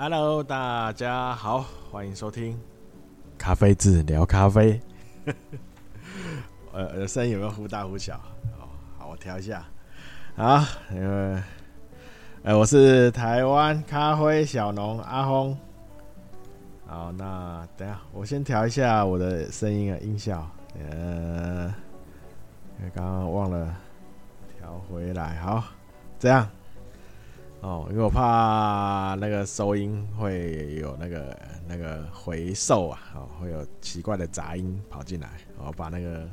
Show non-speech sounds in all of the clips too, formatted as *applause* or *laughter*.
Hello，大家好，欢迎收听咖啡志聊咖啡。*laughs* 呃，声音有没有忽大忽小？哦，好，我调一下。好，因为呃，我是台湾咖啡小农阿峰。好，那等下我先调一下我的声音啊音效。呃，刚刚忘了调回来。好，这样。哦，因为我怕那个收音会有那个那个回授啊，哦，会有奇怪的杂音跑进来，我把那个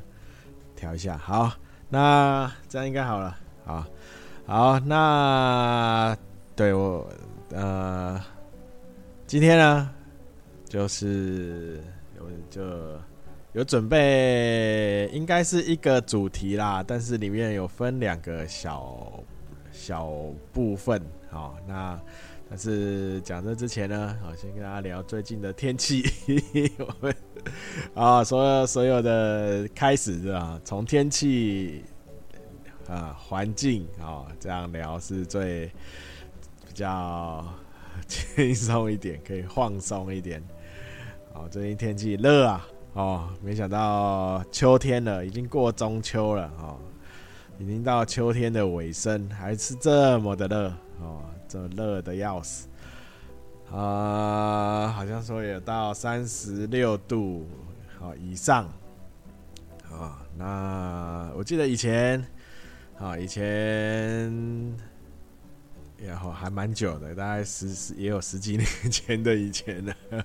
调一下。好，那这样应该好了。好，好，那对我呃，今天呢，就是有就有准备，应该是一个主题啦，但是里面有分两个小。小部分，好，那但是讲这之前呢，好，先跟大家聊最近的天气。*laughs* 我们啊，所有所有的开始是吧？从天气啊，环境啊，这样聊是最比较 *laughs* 轻松一点，可以放松一点。哦，最近天气热啊，哦，没想到秋天了，已经过中秋了，哦。已经到秋天的尾声，还是这么的热哦，这热的要死啊！好像说有到三十六度好以上啊。那我记得以前啊，以前然后还蛮久的，大概十十也有十几年前的以前了。*laughs*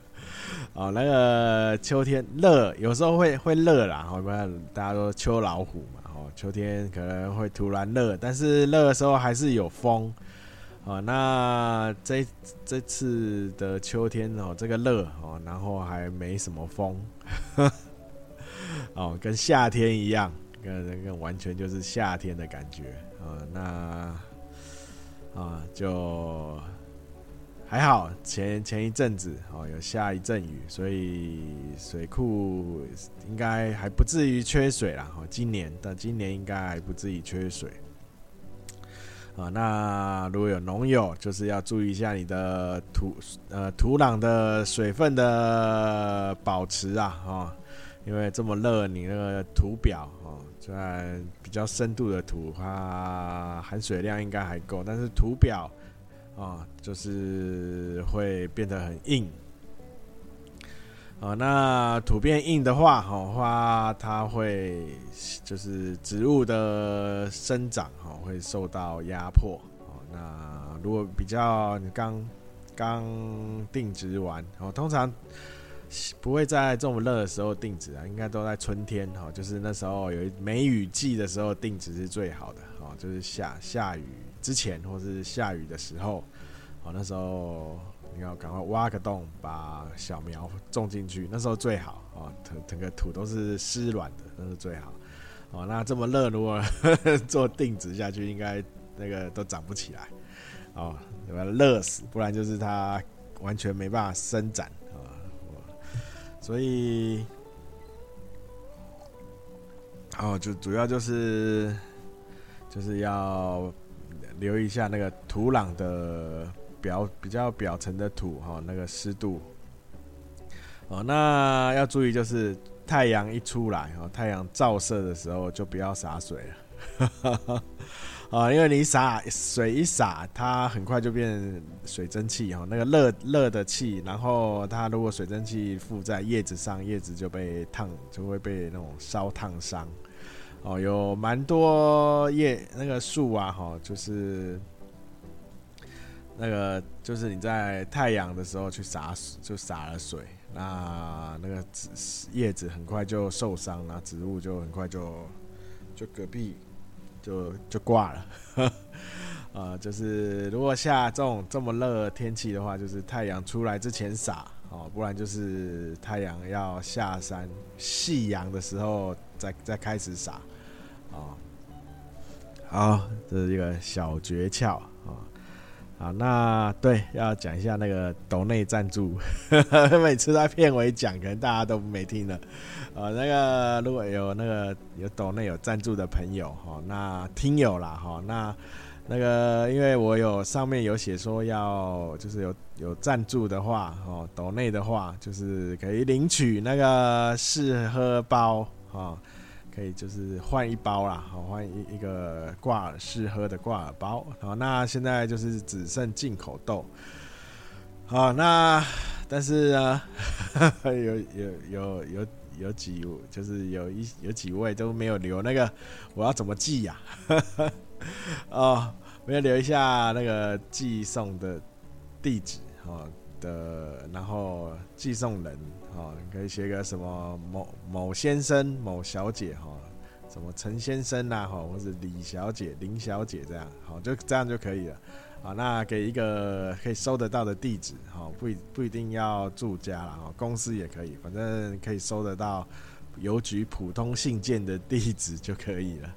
哦，那个秋天热，有时候会会热啦，好不然大家都秋老虎嘛。秋天可能会突然热，但是热的时候还是有风。哦，那这这次的秋天哦，这个热哦，然后还没什么风，*laughs* 哦，跟夏天一样，跟跟完全就是夏天的感觉。啊，那啊就。还好，前前一阵子哦有下一阵雨，所以水库应该还不至于缺水啦。哦，今年但今年应该还不至于缺水。啊，那如果有农友，就是要注意一下你的土呃土壤的水分的保持啊，哦，因为这么热，你那个土表哦，虽然比较深度的土，它含水量应该还够，但是土表。啊，就是会变得很硬。啊，那土变硬的话，哈话它会就是植物的生长，哈会受到压迫。哦，那如果比较你刚刚定植完，哦，通常不会在这么热的时候定植啊，应该都在春天，哈，就是那时候有梅雨季的时候定植是最好的，哦，就是下下雨。之前或是下雨的时候，哦，那时候你要赶快挖个洞，把小苗种进去，那时候最好哦，整整个土都是湿软的，那是最好。哦，那这么热，如果 *laughs* 做定植下去，应该那个都长不起来，哦，要把它热死，不然就是它完全没办法伸展啊。所以，哦，就主要就是就是要。留意一下那个土壤的表比较表层的土哈，那个湿度哦。那要注意就是太阳一出来哦，太阳照射的时候就不要洒水了 *laughs* 啊，因为你洒水一洒，它很快就变水蒸气哈，那个热热的气，然后它如果水蒸气附在叶子上，叶子就被烫，就会被那种烧烫伤。哦，有蛮多叶那个树啊，哈，就是那个就是你在太阳的时候去洒，就洒了水，那那个叶子很快就受伤，那植物就很快就就隔壁就就挂了。*laughs* 呃，就是如果下这种这么热天气的话，就是太阳出来之前洒哦，不然就是太阳要下山夕阳的时候再再开始洒。哦，好，这是一个小诀窍啊。好，那对，要讲一下那个抖内赞助，*laughs* 每次在片尾讲，可能大家都没听了。呃，那个如果有那个有抖内有赞助的朋友哈，那听友啦哈，那那个，因为我有上面有写说要，就是有有赞助的话，哦，斗内的话，就是可以领取那个试喝包，哦，可以就是换一包啦，好，换一一个挂耳试喝的挂耳包，好，那现在就是只剩进口豆，好，那但是呢，*laughs* 有有有有有几就是有一有几位都没有留那个，我要怎么寄呀？*laughs* 哦，我要留一下那个寄送的地址哦的，然后寄送人哦，可以写个什么某某先生、某小姐哈，什么陈先生呐哈，或者李小姐、林小姐这样，好，就这样就可以了。好，那给一个可以收得到的地址哈，不不一定要住家了哈，公司也可以，反正可以收得到邮局普通信件的地址就可以了。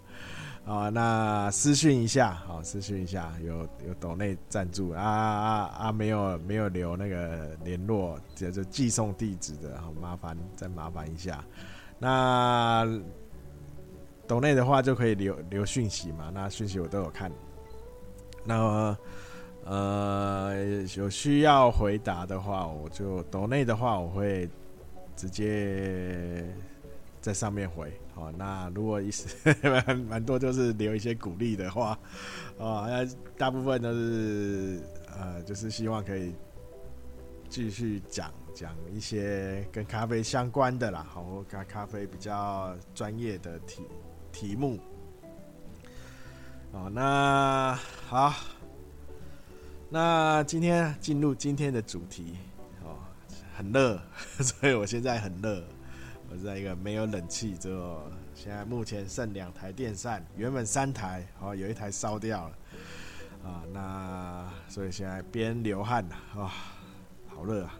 啊，那私讯一下，好，私讯一下，有有斗内赞助啊啊啊，没有没有留那个联络，就寄送地址的，好麻烦再麻烦一下。那斗内的话就可以留留讯息嘛，那讯息我都有看。那呃有需要回答的话，我就斗内的话我会直接在上面回。哦，那如果意思 *laughs* 蛮蛮多，就是留一些鼓励的话，哦，那大部分都是呃，就是希望可以继续讲讲一些跟咖啡相关的啦，好，咖咖啡比较专业的题题目。哦，那好，那今天进入今天的主题，哦，很热，*laughs* 所以我现在很热。我在一个没有冷气，之后现在目前剩两台电扇，原本三台，哦，有一台烧掉了，啊，那所以现在边流汗呐，啊，好热啊，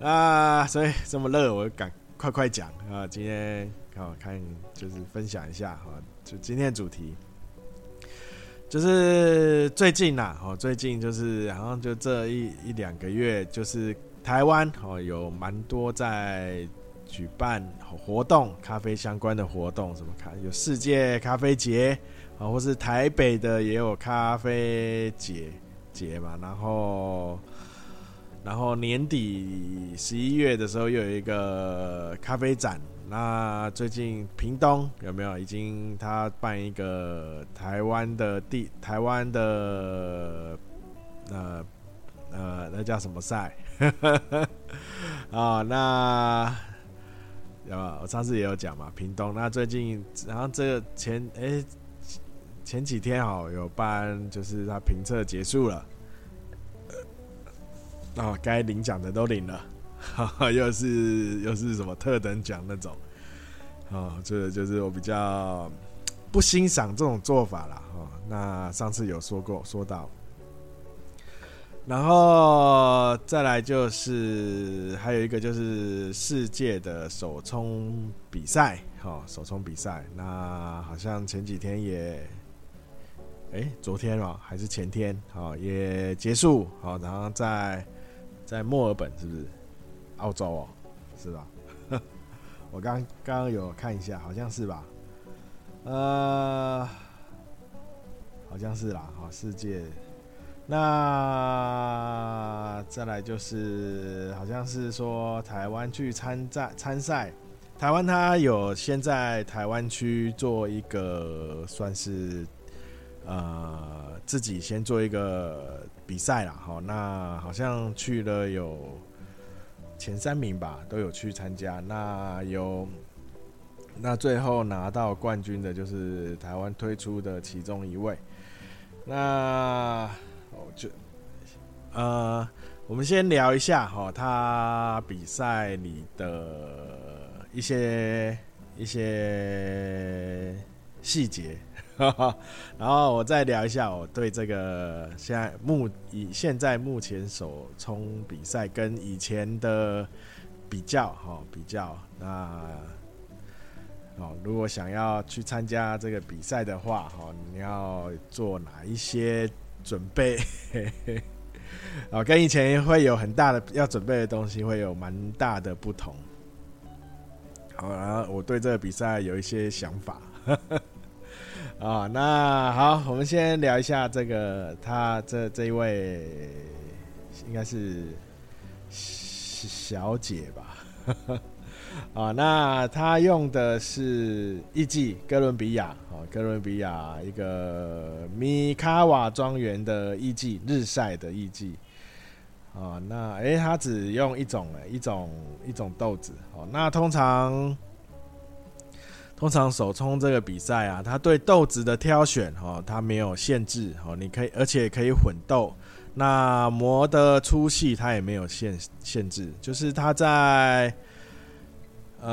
*laughs* 啊，所以这么热，我赶快快讲啊，今天好看就是分享一下哈，就今天的主题，就是最近呐，哦，最近就是好像就这一一两个月，就是台湾哦有蛮多在。举办活动，咖啡相关的活动，什么咖有世界咖啡节啊，或是台北的也有咖啡节节嘛，然后然后年底十一月的时候又有一个咖啡展。那最近屏东有没有已经他办一个台湾的地台湾的呃呃那叫什么赛 *laughs* 啊？那啊，我上次也有讲嘛，屏东。那最近，然后这个前哎、前几天哦，有班，就是他评测结束了，哦，该领奖的都领了，哈哈，又是又是什么特等奖那种，哦，这就是我比较不欣赏这种做法啦。哦，那上次有说过说到。然后再来就是还有一个就是世界的手冲比赛，哦，手冲比赛，那好像前几天也，哎，昨天哦还是前天，哦也结束，好，然后在在墨尔本是不是？澳洲哦，是吧？*laughs* 我刚刚刚有看一下，好像是吧？呃，好像是啦，好，世界。那再来就是，好像是说台湾去参赛参赛，台湾他有先在台湾区做一个算是呃自己先做一个比赛啦，好，那好像去了有前三名吧，都有去参加。那有那最后拿到冠军的就是台湾推出的其中一位，那。哦就，呃，我们先聊一下哈，他比赛里的一些一些细节，*laughs* 然后我再聊一下我对这个现在目以现在目前手冲比赛跟以前的比较哈，比较那哦，如果想要去参加这个比赛的话哈，你要做哪一些？准备，*laughs* 啊，跟以前会有很大的要准备的东西会有蛮大的不同。好，然后我对这个比赛有一些想法。*laughs* 啊，那好，我们先聊一下这个，他这这一位应该是小姐吧？啊，那他用的是艺伎哥伦比亚，哦，哥伦比亚一个米卡瓦庄园的艺伎，日晒的艺伎。啊，那诶，他只用一种，一种一种豆子。哦，那通常通常手冲这个比赛啊，他对豆子的挑选，哦，他没有限制，哦，你可以，而且可以混豆。那磨的粗细，他也没有限限制，就是他在。呃，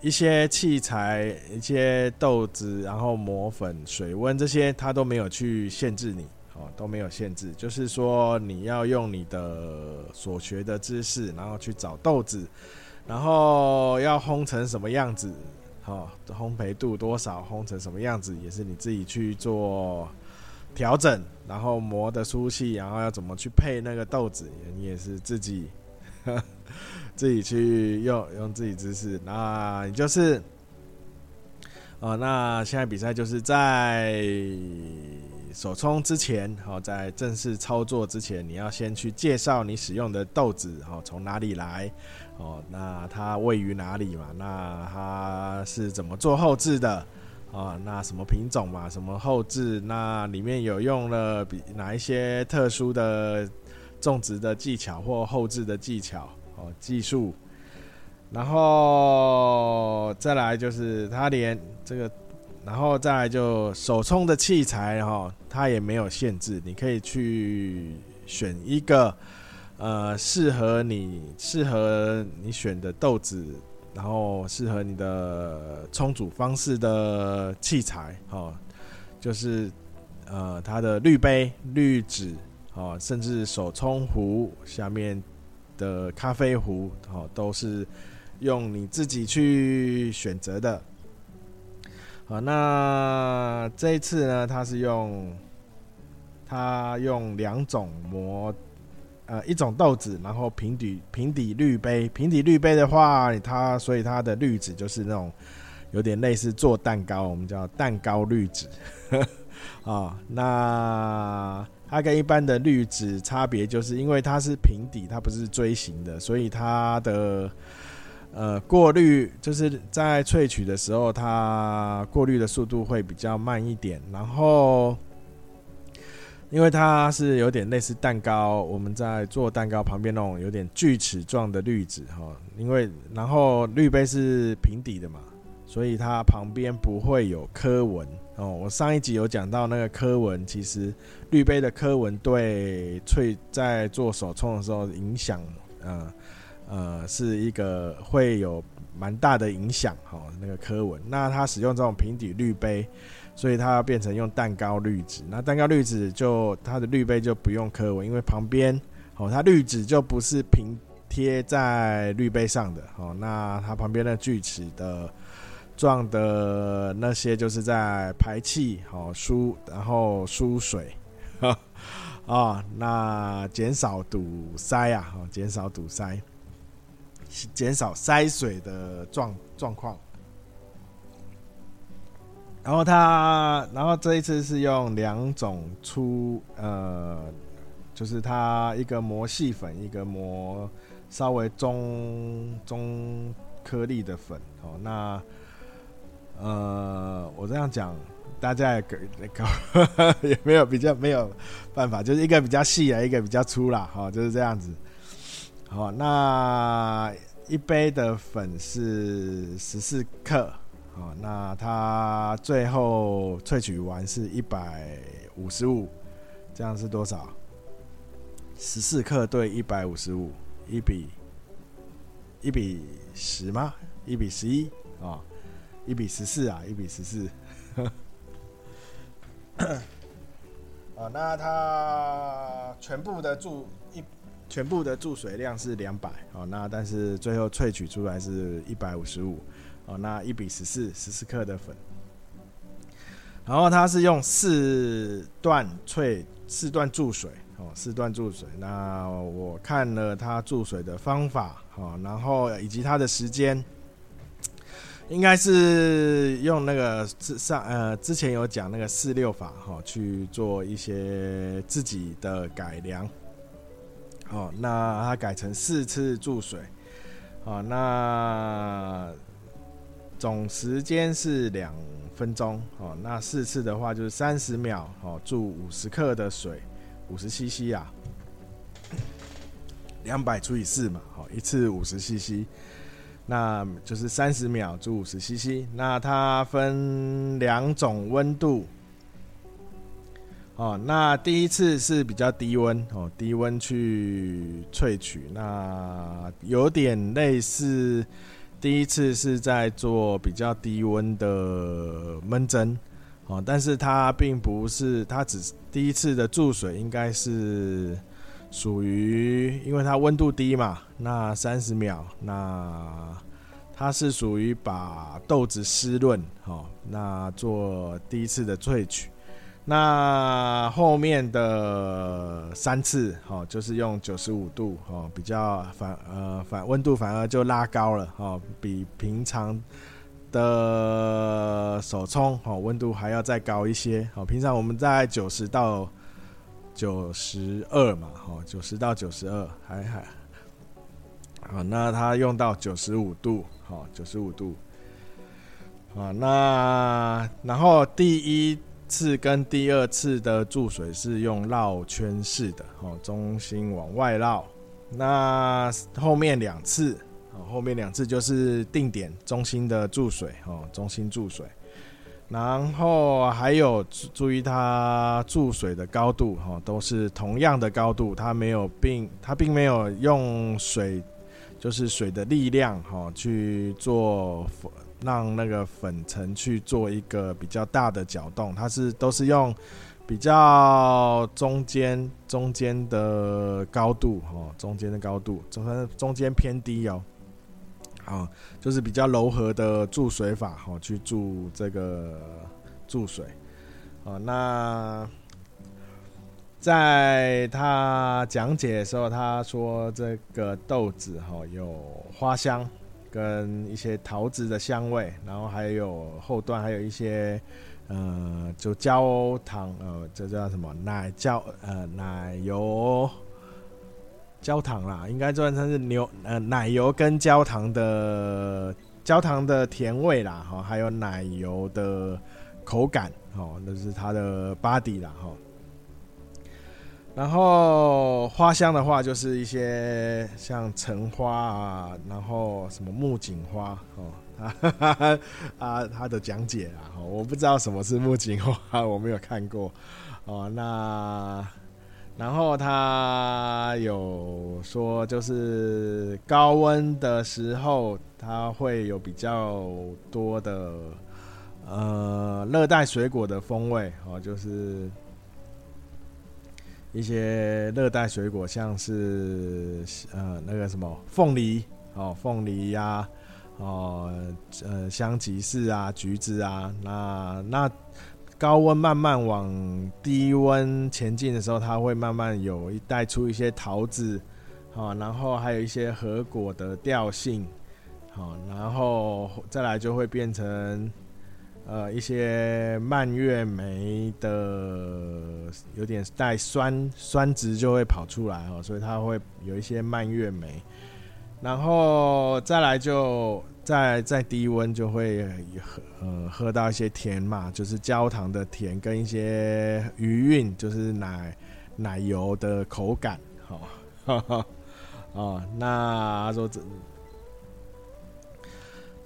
一些器材、一些豆子，然后磨粉、水温这些，它都没有去限制你，哦，都没有限制。就是说，你要用你的所学的知识，然后去找豆子，然后要烘成什么样子，哦，烘焙度多少，烘成什么样子，也是你自己去做调整，然后磨的粗细，然后要怎么去配那个豆子，你也是自己。自己去用用自己知识，那你就是，哦，那现在比赛就是在手冲之前，好，在正式操作之前，你要先去介绍你使用的豆子，哦，从哪里来，哦，那它位于哪里嘛？那它是怎么做后置的？啊，那什么品种嘛？什么后置？那里面有用了比哪一些特殊的种植的技巧或后置的技巧？哦，技术，然后再来就是他连这个，然后再来就手冲的器材哈，它也没有限制，你可以去选一个呃适合你适合你选的豆子，然后适合你的冲煮方式的器材哦，就是呃它的滤杯、滤纸哦，甚至手冲壶下面。的咖啡壶，哦，都是用你自己去选择的。好，那这一次呢，它是用它用两种磨，呃，一种豆子，然后平底平底滤杯，平底滤杯的话，它所以它的滤纸就是那种有点类似做蛋糕，我们叫蛋糕滤纸。啊，*laughs* 那。它跟一般的滤纸差别，就是因为它是平底，它不是锥形的，所以它的呃过滤就是在萃取的时候，它过滤的速度会比较慢一点。然后，因为它是有点类似蛋糕，我们在做蛋糕旁边那种有点锯齿状的滤纸哈，因为然后滤杯是平底的嘛，所以它旁边不会有刻纹。哦，我上一集有讲到那个刻纹，其实滤杯的刻纹对萃在做手冲的时候影响，呃呃，是一个会有蛮大的影响。哈，那个刻纹，那它使用这种平底滤杯，所以它要变成用蛋糕滤纸。那蛋糕滤纸就它的滤杯就不用刻纹，因为旁边哦，它滤纸就不是平贴在滤杯上的。哦，那它旁边的锯齿的。状的那些就是在排气，好输，然后输水，啊、*laughs* 那减少堵塞啊，减少堵塞，减少塞水的状状况。然后它，然后这一次是用两种粗，呃，就是它一个磨细粉，一个磨稍微中中颗粒的粉，哦，那。呃，我这样讲，大家也搞 *laughs* 也没有比较没有办法，就是一个比较细啊，一个比较粗啦，好，就是这样子。好，那一杯的粉是十四克，好，那它最后萃取完是一百五十五，这样是多少？十四克对一百五十五，一比一比十吗？一比十一啊？一比十四啊，一比十四。*coughs* 啊，那它全部的注一全部的注水量是两百，哦，那但是最后萃取出来是一百五十五，哦，那一比十四，十四克的粉。然后它是用四段萃，四段注水，哦，四段注水。那我看了它注水的方法，哦，然后以及它的时间。应该是用那个之上呃之前有讲那个四六法哈去做一些自己的改良，哦，那它改成四次注水，哦，那总时间是两分钟，哦，那四次的话就是三十秒，哦，注五十克的水，五十 CC 啊。两百除以四嘛，好，一次五十 CC，那就是三十秒注五十 CC。那它分两种温度，哦，那第一次是比较低温哦，低温去萃取，那有点类似第一次是在做比较低温的闷蒸，哦，但是它并不是，它只第一次的注水应该是。属于，因为它温度低嘛，那三十秒，那它是属于把豆子湿润，哦，那做第一次的萃取，那后面的三次，哦，就是用九十五度，哦，比较反，呃，反温度反而就拉高了，哦，比平常的手冲，哦，温度还要再高一些，哦，平常我们在九十到。九十二嘛，好，九十到九十二，还还啊。那它用到九十五度，好，九十五度，啊，那然后第一次跟第二次的注水是用绕圈式的，哦，中心往外绕。那后面两次，后面两次就是定点中心的注水，哦，中心注水。然后还有注意它注水的高度哈，都是同样的高度，它没有并它并没有用水，就是水的力量哈去做让那个粉尘去做一个比较大的搅动，它是都是用比较中间中间的高度哈，中间的高度中间中间偏低哦。啊，就是比较柔和的注水法，哈，去注这个注水，啊，那在他讲解的时候，他说这个豆子哈有花香跟一些桃子的香味，然后还有后段还有一些呃，就焦糖，呃，这叫什么奶焦呃奶油。焦糖啦，应该算成是牛呃奶油跟焦糖的焦糖的甜味啦，哈，还有奶油的口感，哦，那是它的 body 啦，哈。然后花香的话，就是一些像橙花啊，然后什么木槿花，哦，啊，他的讲解啊，我不知道什么是木槿花，我没有看过，哦，那。然后他有说，就是高温的时候，它会有比较多的呃热带水果的风味哦，就是一些热带水果，像是呃那个什么凤梨哦，凤梨呀、哦呃香吉士啊，橘子啊，那那。高温慢慢往低温前进的时候，它会慢慢有一带出一些桃子，好，然后还有一些核果的调性，好，然后再来就会变成呃一些蔓越莓的有点带酸酸值就会跑出来哦，所以它会有一些蔓越莓，然后再来就。再再低温就会喝呃喝到一些甜嘛，就是焦糖的甜跟一些余韵，就是奶奶油的口感，好，*laughs* 哦，那他说这，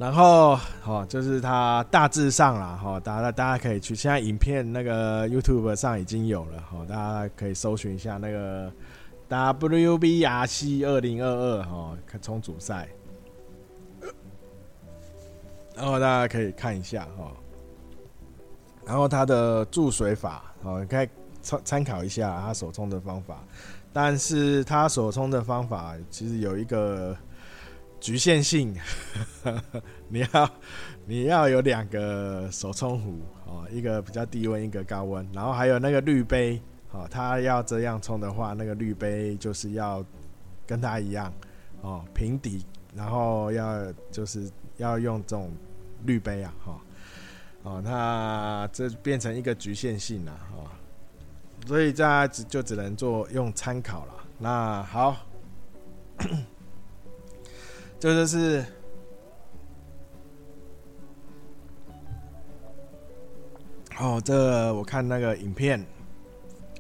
然后好，就是它大致上啦，哈，大家大家可以去，现在影片那个 YouTube 上已经有了，哈，大家可以搜寻一下那个 WBRC 二零二二哈，看冲组赛。然后大家可以看一下哈，然后他的注水法哦，可以参参考一下他手冲的方法，但是他手冲的方法其实有一个局限性，*laughs* 你要你要有两个手冲壶哦，一个比较低温，一个高温，然后还有那个滤杯哦，他要这样冲的话，那个滤杯就是要跟他一样哦，平底，然后要就是。要用这种滤杯啊，哈，哦，那这变成一个局限性了，哦，所以大家只就只能做用参考了。那好，这就是。哦，这、我看那个影片，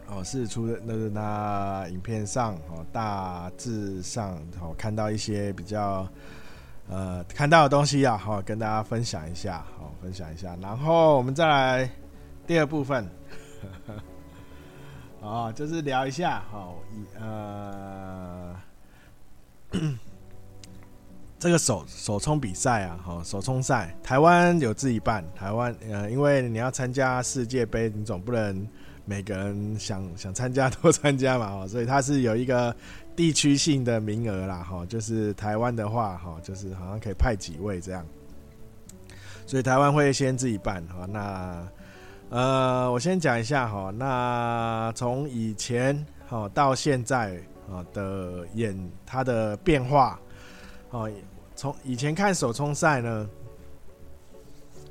哦，是出的那个那影片上哦，大致上哦看到一些比较呃看到的东西啊，好、哦、跟大家分享一下，好、哦、分享一下，然后我们再来第二部分，*laughs* 哦，就是聊一下，好、哦，呃。这个首首冲比赛啊，哈，首冲赛，台湾有自己办。台湾呃，因为你要参加世界杯，你总不能每个人想想参加都参加嘛，哈，所以它是有一个地区性的名额啦，哈，就是台湾的话，哈，就是好像可以派几位这样，所以台湾会先自己办，哈，那呃，我先讲一下，哈，那从以前哈到现在啊的演它的变化，哦。从以前看手冲赛呢，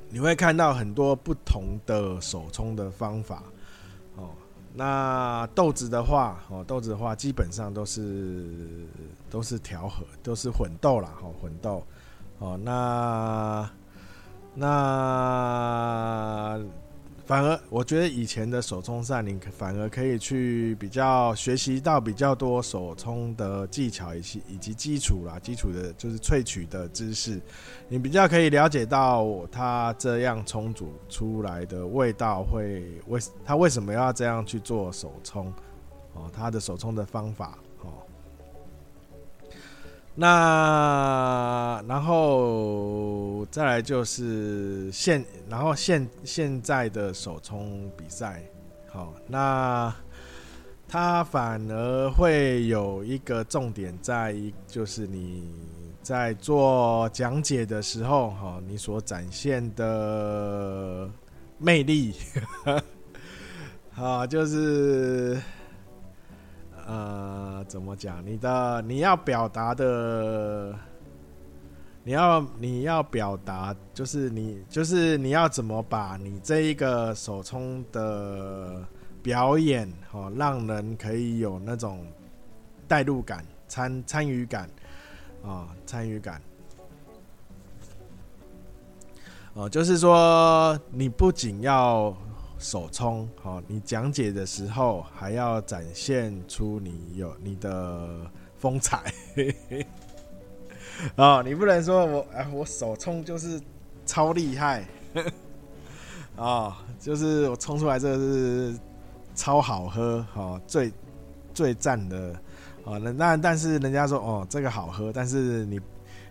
你会看到很多不同的手冲的方法。哦，那豆子的话，哦，豆子的话基本上都是都是调和，都是混豆啦，哦，混豆。哦，那那。反而，我觉得以前的手冲扇，你反而可以去比较学习到比较多手冲的技巧以及以及基础啦，基础的就是萃取的知识，你比较可以了解到它这样冲煮出来的味道会为它为什么要这样去做手冲哦，它的手冲的方法。那然后再来就是现，然后现现在的手冲比赛，好，那它反而会有一个重点在于，就是你在做讲解的时候，哈，你所展现的魅力，*laughs* 好，就是。呃，怎么讲？你的你要表达的，你要你要表达，就是你就是你要怎么把你这一个手冲的表演，哦，让人可以有那种代入感、参参与感啊，参与感。哦，就是说，你不仅要。手冲好，你讲解的时候还要展现出你有你的风采 *laughs* 哦，你不能说我哎，我手冲就是超厉害 *laughs* 哦，就是我冲出来这个是超好喝哦，最最赞的哦。那那但是人家说哦，这个好喝，但是你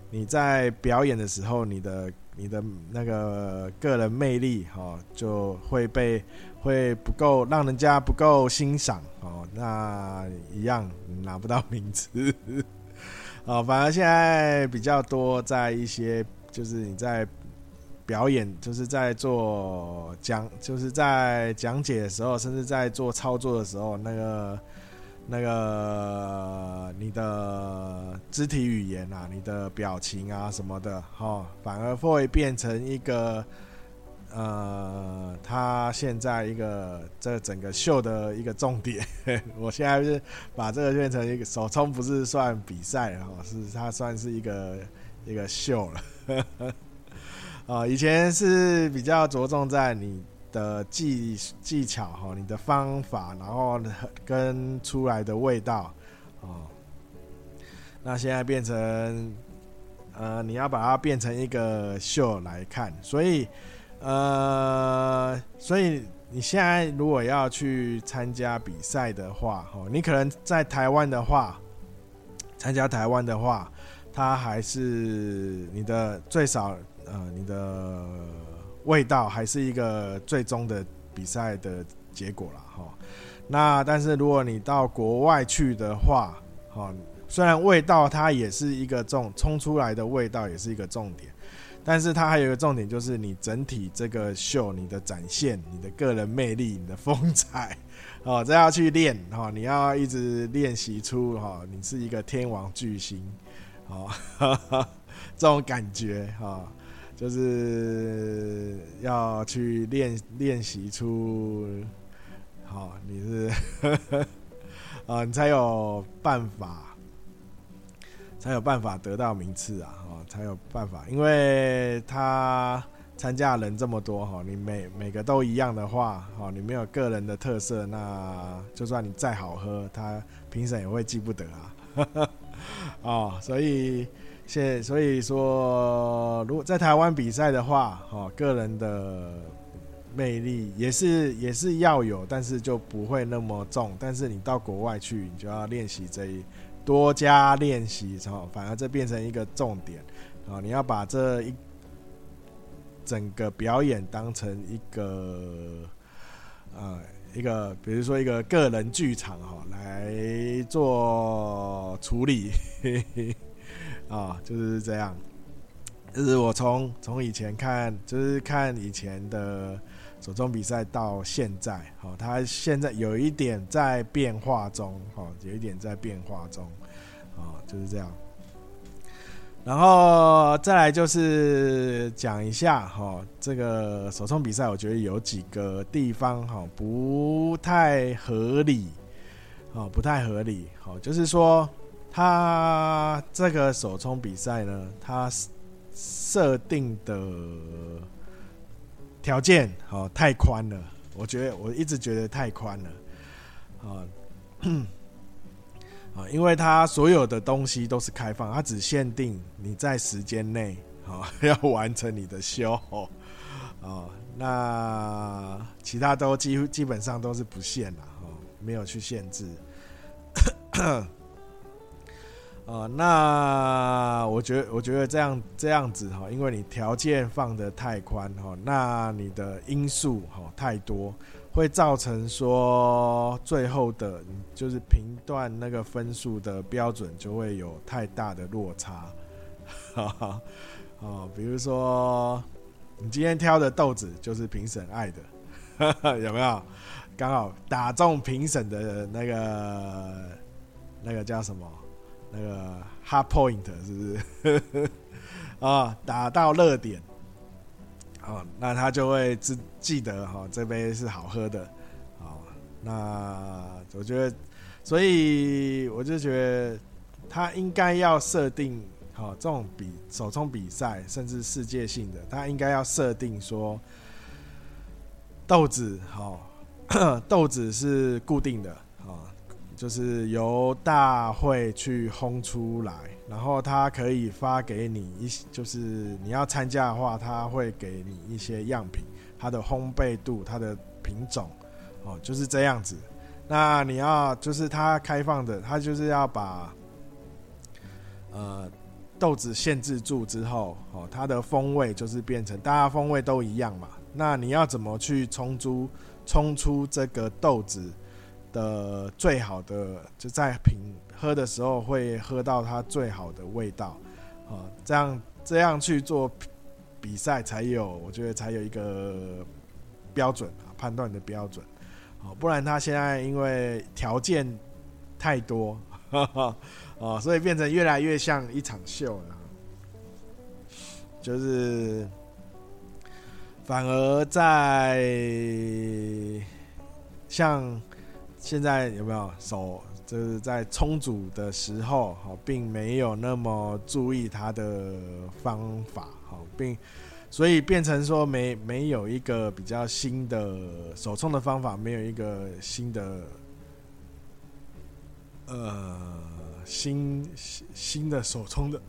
你在表演的时候，你的。你的那个个人魅力，哈，就会被会不够，让人家不够欣赏，哦，那一样拿不到名次，*laughs* 哦，反而现在比较多在一些，就是你在表演，就是在做讲，就是在讲解的时候，甚至在做操作的时候，那个。那个你的肢体语言啊，你的表情啊什么的，哈，反而会变成一个，呃，他现在一个这整个秀的一个重点。*laughs* 我现在是把这个变成一个手冲，不是算比赛，哈，是它算是一个一个秀了。*laughs* 啊，以前是比较着重在你。的技技巧哈，你的方法，然后跟出来的味道，哦，那现在变成，呃，你要把它变成一个秀来看，所以，呃，所以你现在如果要去参加比赛的话，哦，你可能在台湾的话，参加台湾的话，它还是你的最少，呃，你的。味道还是一个最终的比赛的结果了哈。那但是如果你到国外去的话，哈，虽然味道它也是一个重冲出来的味道也是一个重点，但是它还有一个重点就是你整体这个秀你的展现，你的个人魅力，你的风采，*laughs* 哦，这要去练哈，你要一直练习出哈，你是一个天王巨星，哦，*laughs* 这种感觉哈。就是要去练练习出，好，你是啊，*laughs* 你才有办法，才有办法得到名次啊，哦，才有办法，因为他参加人这么多哈，你每每个都一样的话，哦，你没有个人的特色，那就算你再好喝，他评审也会记不得啊，*laughs* 哦，所以。现所以说，如果在台湾比赛的话，哦，个人的魅力也是也是要有，但是就不会那么重。但是你到国外去，你就要练习这一多加练习，哦，反而这变成一个重点，啊，你要把这一整个表演当成一个，呃，一个比如说一个个人剧场哈来做处理。啊、就是这样。就是我从从以前看，就是看以前的手冲比赛到现在，哦，他现在有一点在变化中，哦，有一点在变化中，哦，就是这样。然后再来就是讲一下，哈、哦，这个手冲比赛，我觉得有几个地方，哈、哦，不太合理，哦，不太合理，哦，就是说。他这个首冲比赛呢，他设定的条件哦太宽了，我觉得我一直觉得太宽了，啊啊，因为他所有的东西都是开放，他只限定你在时间内啊 *laughs* 要完成你的修哦，那其他都几乎基本上都是不限了哦，没有去限制。啊、那我觉得，我觉得这样这样子哈，因为你条件放得太宽哈，那你的因素哈太多，会造成说最后的，就是评断那个分数的标准就会有太大的落差，*laughs* 哈哈，哦，比如说你今天挑的豆子就是评审爱的，*laughs* 有没有？刚好打中评审的那个那个叫什么？那个 hard point 是不是？*laughs* 啊，打到热点，啊，那他就会记记得哈，这杯是好喝的，啊，那我觉得，所以我就觉得他应该要设定，好，这种比手冲比赛，甚至世界性的，他应该要设定说，豆子好，*clears throat* 豆子是固定的。就是由大会去烘出来，然后他可以发给你一，就是你要参加的话，他会给你一些样品，它的烘焙度、它的品种，哦，就是这样子。那你要就是它开放的，它就是要把呃豆子限制住之后，哦，它的风味就是变成大家风味都一样嘛。那你要怎么去冲出冲出这个豆子？的最好的就在品喝的时候会喝到它最好的味道，啊，这样这样去做比赛才有，我觉得才有一个标准啊，判断的标准，啊，不然他现在因为条件太多，啊，*laughs* 所以变成越来越像一场秀了，就是反而在像。现在有没有手就是在冲煮的时候，好，并没有那么注意它的方法，好，并所以变成说没没有一个比较新的手冲的方法，没有一个新的呃新新的手冲的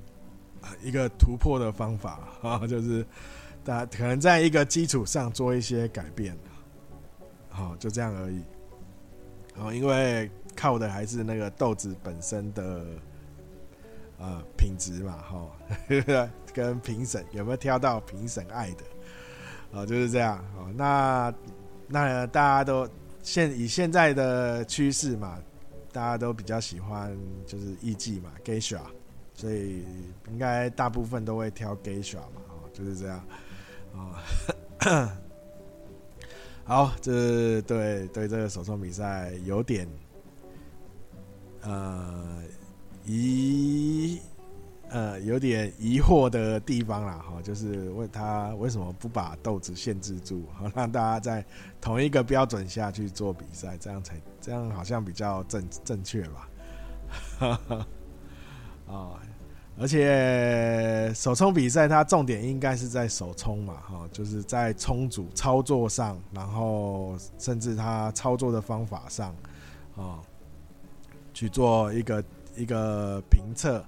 一个突破的方法啊，就是大家可能在一个基础上做一些改变，好，就这样而已。哦，因为靠的还是那个豆子本身的呃品质嘛，哈，*laughs* 跟评审有没有挑到评审爱的，哦，就是这样。哦，那那大家都现以现在的趋势嘛，大家都比较喜欢就是艺妓嘛，Geisha，所以应该大部分都会挑 Geisha 嘛，哦，就是这样，哦。好，这对对这个手冲比赛有点呃疑呃有点疑惑的地方啦，哈，就是问他为什么不把豆子限制住，好让大家在同一个标准下去做比赛，这样才这样好像比较正正确吧？哈 *laughs* 哈，啊。而且手冲比赛，它重点应该是在手冲嘛，哈，就是在冲煮操作上，然后甚至它操作的方法上，啊，去做一个一个评测，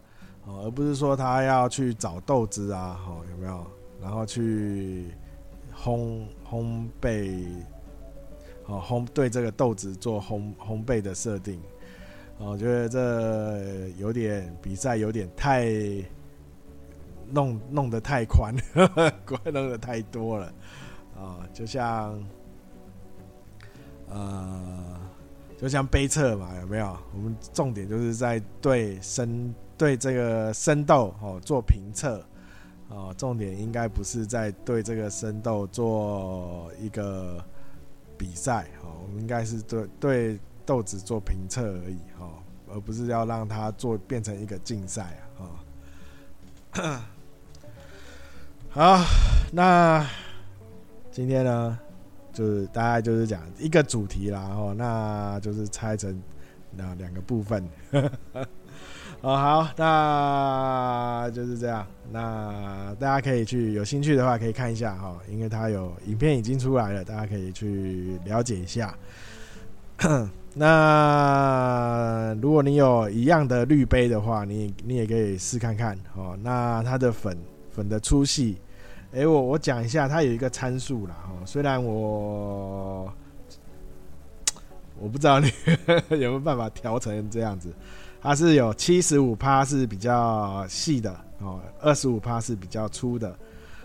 而不是说他要去找豆子啊，哈，有没有？然后去烘烘焙，哦，烘对这个豆子做烘烘焙的设定。我觉得这有点比赛有点太弄弄得太宽，怪 *laughs* 弄得太多了啊！就像呃，就像杯测嘛，有没有？我们重点就是在对生对这个生豆哦做评测哦，重点应该不是在对这个生豆做一个比赛哦，我们应该是对对。豆子做评测而已哈，而不是要让它做变成一个竞赛啊！*coughs* 好，那今天呢，就是大概就是讲一个主题啦，哈，那就是拆成那两个部分。*laughs* 哦，好，那就是这样。那大家可以去有兴趣的话，可以看一下哈，因为它有影片已经出来了，大家可以去了解一下。*coughs* 那如果你有一样的滤杯的话，你你也可以试看看哦。那它的粉粉的粗细，哎，我我讲一下，它有一个参数啦。哦。虽然我我不知道你 *laughs* 有没有办法调成这样子，它是有七十五趴是比较细的哦，二十五趴是比较粗的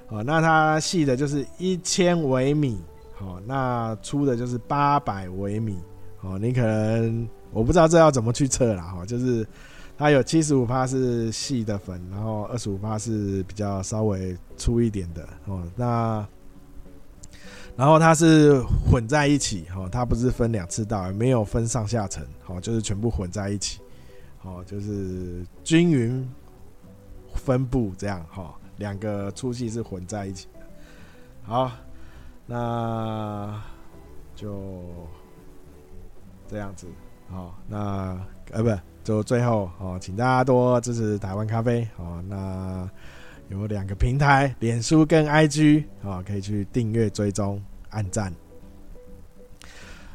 哦。那它细的就是一千微米，哦，那粗的就是八百微米。哦，你可能我不知道这要怎么去测啦，哈，就是它有七十五趴是细的粉，然后二十五趴是比较稍微粗一点的哦。那然后它是混在一起，哈，它不是分两次倒，也没有分上下层，好，就是全部混在一起，好，就是均匀分布这样，哈，两个粗细是混在一起的。好，那就。这样子，好，那呃不，就最后哦，请大家多支持台湾咖啡哦。那有两个平台，脸书跟 IG 哦，可以去订阅、追踪、按赞。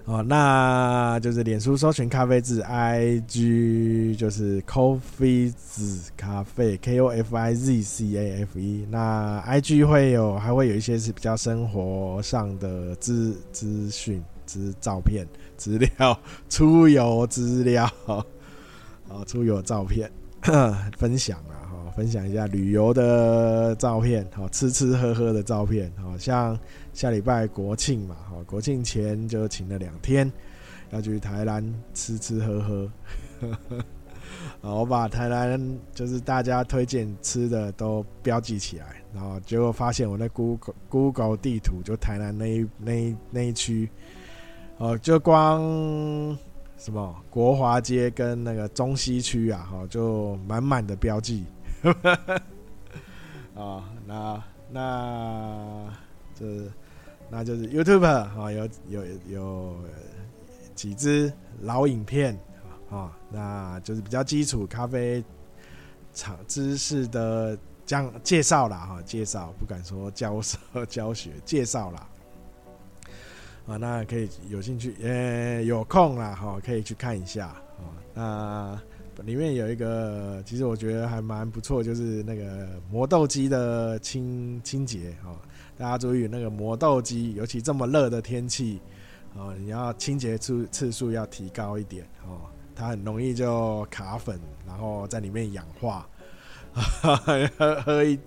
哦，那就是脸书搜寻咖啡字，IG 就是 Coffee 子咖啡，K O F I Z C A F E。那 IG 会有，还会有一些是比较生活上的资资讯、资照片。资料出游资料，啊，*laughs* 出游照片 *coughs* 分享啊，哈，分享一下旅游的照片，好，吃吃喝喝的照片，好像下礼拜国庆嘛，好，国庆前就请了两天，要去台南吃吃喝喝，好，*laughs* 我把台南就是大家推荐吃的都标记起来，然后结果发现我那 Google Google 地图就台南那一那一那一区。哦，就光什么国华街跟那个中西区啊，哈，就满满的标记。啊，*laughs* 那那这那就是 YouTube 啊，有有有几支老影片啊，那就是比较基础咖啡厂知识的讲介绍啦，哈，介绍不敢说教授 *laughs* 教学介绍啦。啊，那可以有兴趣，呃，有空啦，哈，可以去看一下啊。那里面有一个，其实我觉得还蛮不错，就是那个磨豆机的清清洁哦。大家注意，那个磨豆机，尤其这么热的天气，哦，你要清洁次次数要提高一点哦，它很容易就卡粉，然后在里面氧化，喝 *laughs* 喝一，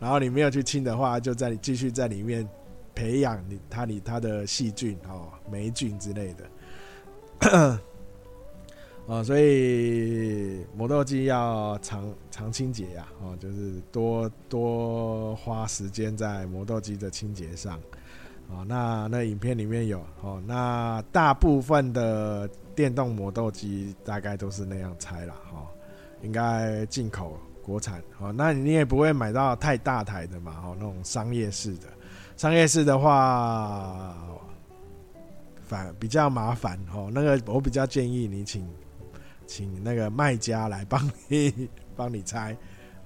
然后你没有去清的话，就在继续在里面。培养你它里它的细菌哦，霉菌之类的，*coughs* 哦，所以磨豆机要常常清洁呀，哦，就是多多花时间在磨豆机的清洁上，哦，那那影片里面有哦，那大部分的电动磨豆机大概都是那样拆了哈，应该进口国产哦，那你也不会买到太大台的嘛，哦，那种商业式的，商业式的话反比较麻烦哦。那个我比较建议你请请那个卖家来帮你帮你拆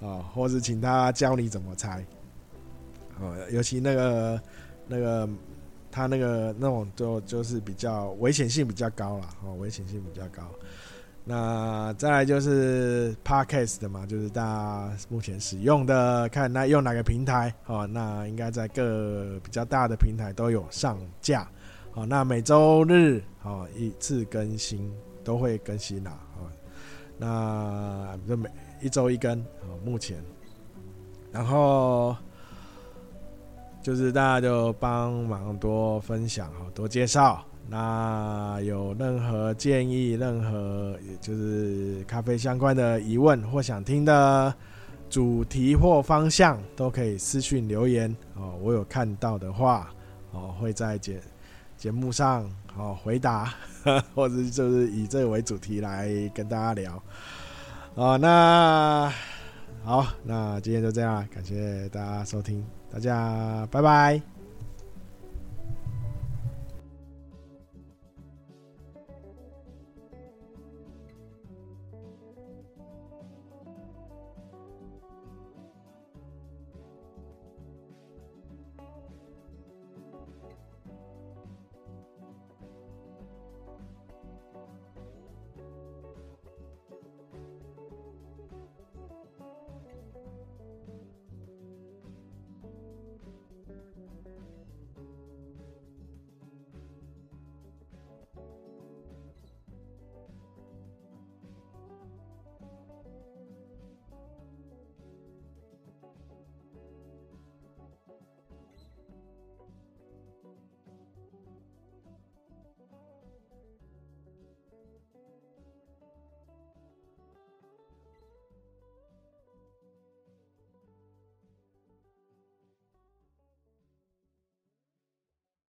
哦，或者请他教你怎么拆哦，尤其那个那个他那个那种就就是比较危险性比较高了哦，危险性比较高。那再来就是 Podcast 的嘛，就是大家目前使用的，看那用哪个平台哦。那应该在各比较大的平台都有上架。好，那每周日哦一次更新都会更新啦。哦，那就每一周一更哦，目前，然后就是大家就帮忙多分享哦，多介绍。那有任何建议，任何就是咖啡相关的疑问或想听的主题或方向，都可以私讯留言哦。我有看到的话，哦会在节节目上哦回答，或者就是以这为主题来跟大家聊。哦，那好，那今天就这样，感谢大家收听，大家拜拜。